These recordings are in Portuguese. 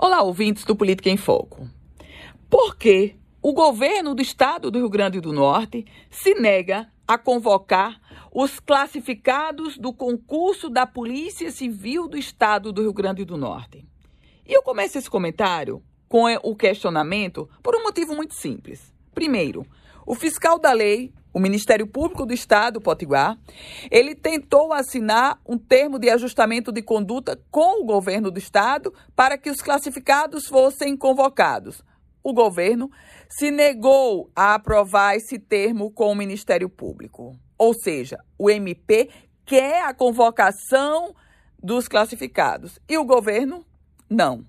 Olá, ouvintes do Política em Foco. Por que o governo do estado do Rio Grande do Norte se nega a convocar os classificados do concurso da Polícia Civil do estado do Rio Grande do Norte? E eu começo esse comentário com o questionamento por um motivo muito simples. Primeiro, o fiscal da lei, o Ministério Público do Estado, Potiguar, ele tentou assinar um termo de ajustamento de conduta com o governo do Estado para que os classificados fossem convocados. O governo se negou a aprovar esse termo com o Ministério Público. Ou seja, o MP quer a convocação dos classificados e o governo não.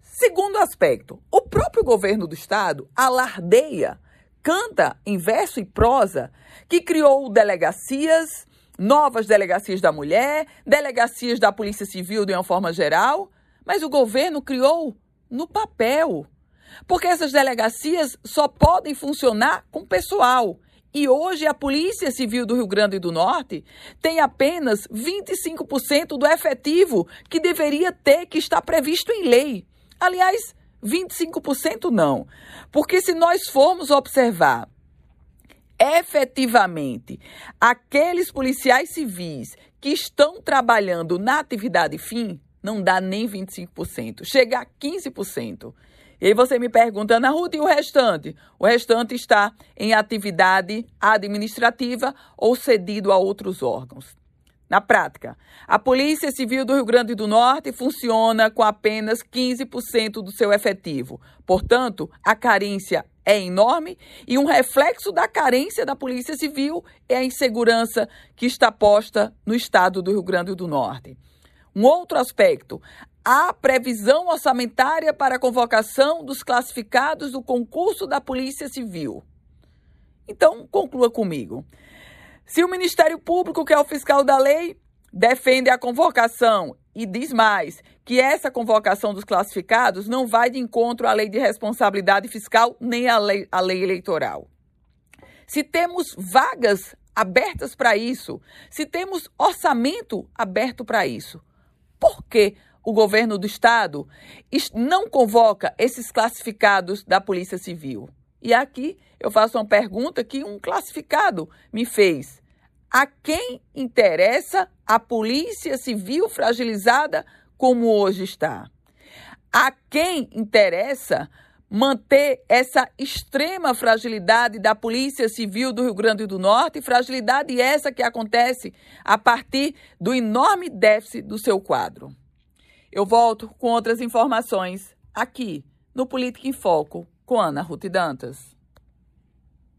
Segundo aspecto, o próprio governo do Estado alardeia canta em verso e prosa que criou delegacias, novas delegacias da mulher, delegacias da Polícia Civil de uma forma geral, mas o governo criou no papel. Porque essas delegacias só podem funcionar com pessoal. E hoje a Polícia Civil do Rio Grande do Norte tem apenas 25% do efetivo que deveria ter, que está previsto em lei. Aliás, 25% não. Porque se nós formos observar efetivamente aqueles policiais civis que estão trabalhando na atividade fim, não dá nem 25%, chega a 15%. E aí você me pergunta, Ana Ruth, e o restante? O restante está em atividade administrativa ou cedido a outros órgãos. Na prática, a Polícia Civil do Rio Grande do Norte funciona com apenas 15% do seu efetivo. Portanto, a carência é enorme e um reflexo da carência da Polícia Civil é a insegurança que está posta no estado do Rio Grande do Norte. Um outro aspecto, a previsão orçamentária para a convocação dos classificados do concurso da Polícia Civil. Então, conclua comigo. Se o Ministério Público, que é o fiscal da lei, defende a convocação e diz mais que essa convocação dos classificados não vai de encontro à lei de responsabilidade fiscal nem à lei, à lei eleitoral. Se temos vagas abertas para isso, se temos orçamento aberto para isso, por que o governo do estado não convoca esses classificados da Polícia Civil? E aqui eu faço uma pergunta que um classificado me fez. A quem interessa a polícia civil fragilizada como hoje está? A quem interessa manter essa extrema fragilidade da Polícia Civil do Rio Grande do Norte, fragilidade essa que acontece a partir do enorme déficit do seu quadro. Eu volto com outras informações aqui no Política em Foco com Ana Ruth Dantas.